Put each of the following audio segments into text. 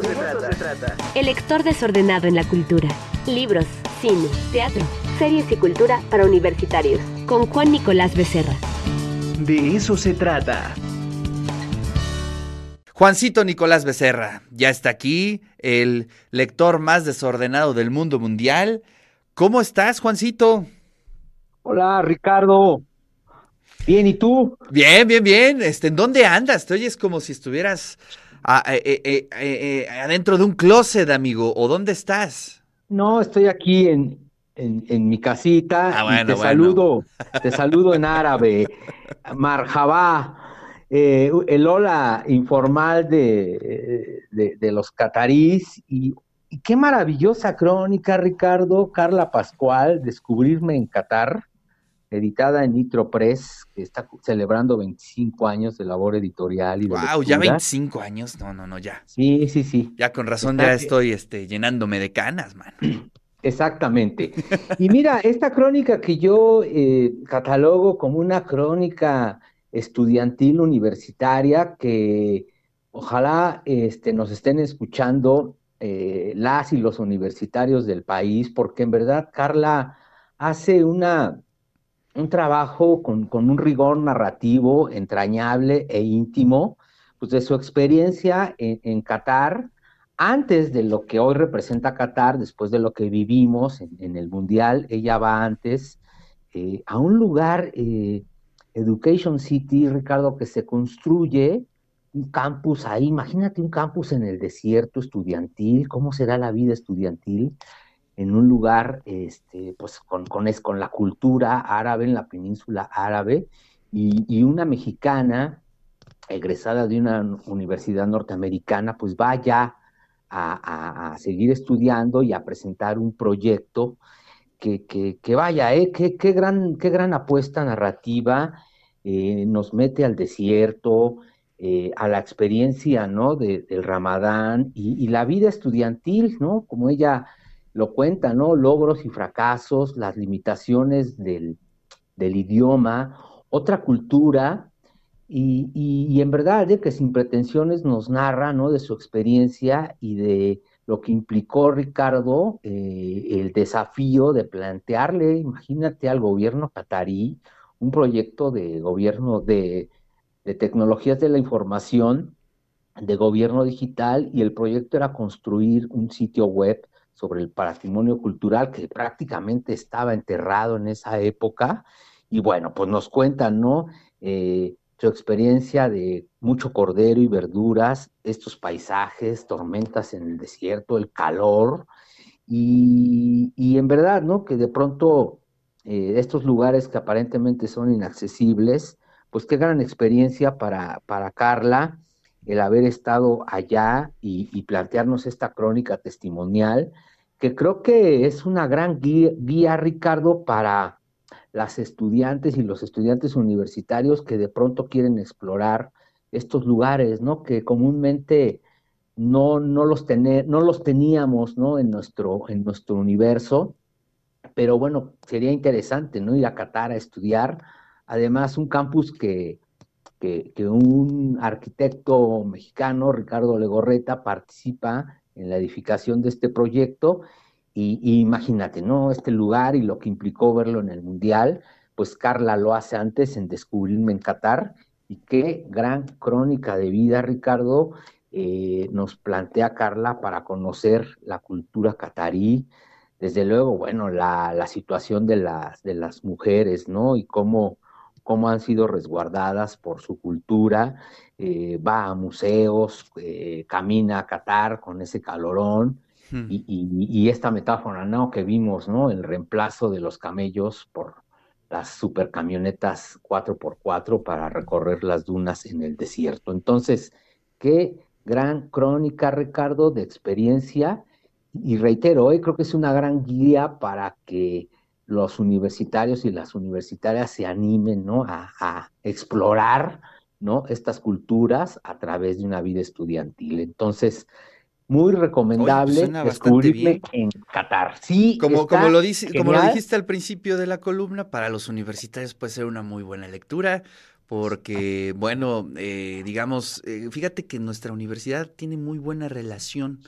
eso, se, trata. El lector desordenado en la cultura. Libros, cine, teatro, series y cultura para universitarios. Con Juan Nicolás Becerra. De eso se trata. Juancito Nicolás Becerra, ya está aquí, el lector más desordenado del mundo mundial. ¿Cómo estás, Juancito? Hola, Ricardo. Bien, ¿y tú? Bien, bien, bien. Este, ¿En dónde andas? Te oyes como si estuvieras eh, eh, eh, adentro de un closet, amigo. ¿O dónde estás? No, estoy aquí en, en, mi casita. Ah, te saludo, te saludo en árabe. Marjabá. el hola informal de, de, los catarís y, y, qué maravillosa crónica, Ricardo, Carla Pascual, Descubrirme en Qatar editada en Nitro Press, que está celebrando 25 años de labor editorial y de Wow, ya 25 años, no, no, no, ya. Sí, sí, sí. Ya con razón ya estoy este, llenándome de canas, man. Exactamente. Y mira, esta crónica que yo eh, catalogo como una crónica estudiantil universitaria que ojalá este, nos estén escuchando eh, las y los universitarios del país, porque en verdad Carla hace una un trabajo con, un rigor narrativo entrañable e íntimo, pues de su experiencia en, Qatar, antes de lo que hoy representa Qatar, después de lo que vivimos en, el Mundial, ella va antes eh, a un lugar, eh, Education City, Ricardo, que se construye un campus ahí, imagínate un campus en el desierto estudiantil, cómo será la vida estudiantil en un lugar este, pues con, con, es, con la cultura árabe en la península árabe y, una mexicana egresada de una universidad norteamericana, pues vaya a, seguir estudiando y a presentar un proyecto que, que, vaya, eh, qué, qué, gran, qué gran apuesta narrativa, eh, nos mete al desierto, eh, a la experiencia, ¿no? del Ramadán y, y, la vida estudiantil, ¿no? Como ella lo cuenta, ¿no? Logros y fracasos, las limitaciones del, idioma, otra cultura, y, en verdad de que sin pretensiones nos narra, ¿no? De su experiencia y de lo que implicó Ricardo eh, el desafío de plantearle, imagínate, al gobierno catarí un proyecto de gobierno de, de tecnologías de la información, de gobierno digital, y el proyecto era construir un sitio web sobre el patrimonio cultural que prácticamente estaba enterrado en esa época. Y bueno, pues nos cuentan, ¿no? Eh, su experiencia de mucho cordero y verduras, estos paisajes, tormentas en el desierto, el calor, y, en verdad, ¿no? Que de pronto eh, estos lugares que aparentemente son inaccesibles, pues qué gran experiencia para, para Carla el haber estado allá y, plantearnos esta crónica testimonial, que creo que es una gran guía, Ricardo, para las estudiantes y los estudiantes universitarios que de pronto quieren explorar estos lugares, ¿no? Que comúnmente no, no, los, no los teníamos, ¿no? En nuestro, en nuestro universo, pero bueno, sería interesante, ¿no? Ir a Qatar a estudiar. Además, un campus que, que, un arquitecto mexicano, Ricardo Legorreta, participa en la edificación de este proyecto. Y, imagínate, ¿no? Este lugar y lo que implicó verlo en el Mundial, pues Carla lo hace antes en Descubrirme en Qatar. Y qué gran crónica de vida, Ricardo, eh, nos plantea Carla para conocer la cultura catarí. Desde luego, bueno, la, la situación de las, de las mujeres, ¿no? Y cómo cómo han sido resguardadas por su cultura, eh, va a museos, eh, camina a Qatar con ese calorón, hmm. y, esta metáfora ¿no? que vimos, ¿no? el reemplazo de los camellos por las supercamionetas 4x4 para recorrer las dunas en el desierto. Entonces, qué gran crónica, Ricardo, de experiencia, y reitero, hoy creo que es una gran guía para que los universitarios y las universitarias se animen ¿no? a, explorar ¿no? estas culturas a través de una vida estudiantil. Entonces, muy recomendable descubrirme en Qatar. Sí, como, como, lo dice, como lo dijiste al principio de la columna, para los universitarios puede ser una muy buena lectura, porque, bueno, eh, digamos, eh, fíjate que nuestra universidad tiene muy buena relación,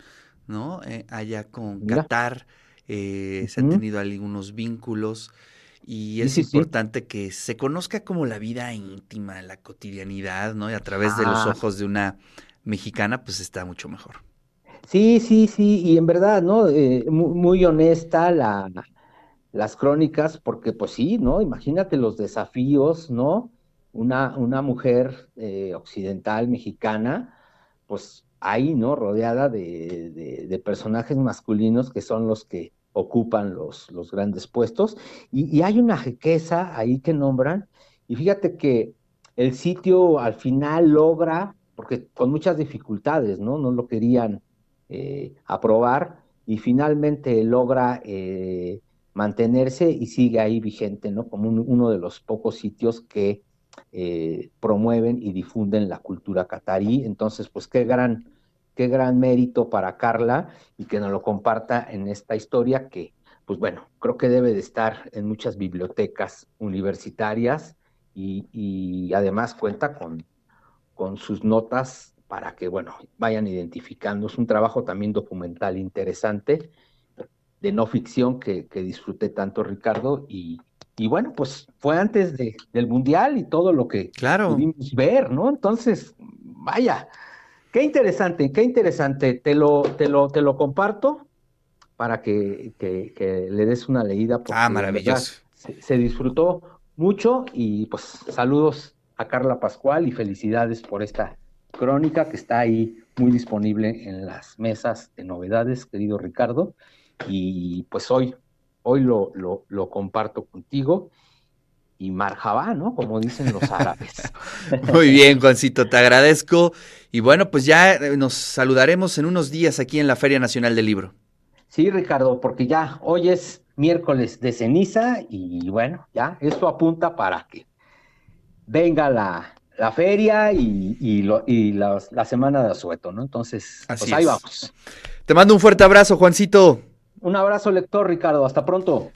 ¿no? Eh, allá con Mira. Qatar, eh, se han tenido algunos vínculos y es sí, sí. importante que se conozca como la vida íntima, la cotidianidad, ¿no? Y a través de los Ah. ojos de una mexicana, pues está mucho mejor. Sí, sí, sí, y en verdad, ¿no? Eh, mu- muy, honesta la, las crónicas, porque pues sí, ¿no? Imagínate los desafíos, ¿no? Una, una mujer eh, occidental mexicana, pues ahí, ¿no? Rodeada de, de- de personajes masculinos que son los que ocupan los, los grandes puestos, y, y hay una riqueza ahí que nombran, y fíjate que el sitio al final logra, porque con muchas dificultades, ¿no? No lo querían eh, aprobar y finalmente logra eh, mantenerse y sigue ahí vigente, ¿no? Como un- uno de los pocos sitios que eh, promueven y difunden la cultura catarí. Entonces, pues qué gran, qué gran mérito para Carla y que nos lo comparta en esta historia que, pues bueno, creo que debe de estar en muchas bibliotecas universitarias y, y además cuenta con, con sus notas para que, bueno, vayan identificando. Es un trabajo también documental interesante, de no ficción, que, que disfruté tanto, Ricardo, y, y bueno, pues fue antes de, del Mundial y todo lo que Claro. pudimos ver, ¿no? Entonces, vaya, qué interesante, qué interesante. Te lo, te lo, te lo comparto para que, que, que le des una leída, porque Ah, maravilloso. se, se disfrutó mucho y pues saludos a Carla Pascual y felicidades por esta crónica que está ahí muy disponible en las mesas de novedades, querido Ricardo. Y pues hoy, hoy lo, lo, lo comparto contigo y marjabá, ¿no? Como dicen los árabes. Muy bien, Juancito, te agradezco. Y bueno, pues ya eh, nos saludaremos en unos días aquí en la Feria Nacional del Libro. Sí, Ricardo, porque ya hoy es miércoles de ceniza y bueno, ya esto apunta para que venga la, la feria y, y, lo- y las- la semana de asueto, ¿no? Entonces, pues ahí es. vamos. Te mando un fuerte abrazo, Juancito. Un abrazo, lector, Ricardo. Hasta pronto.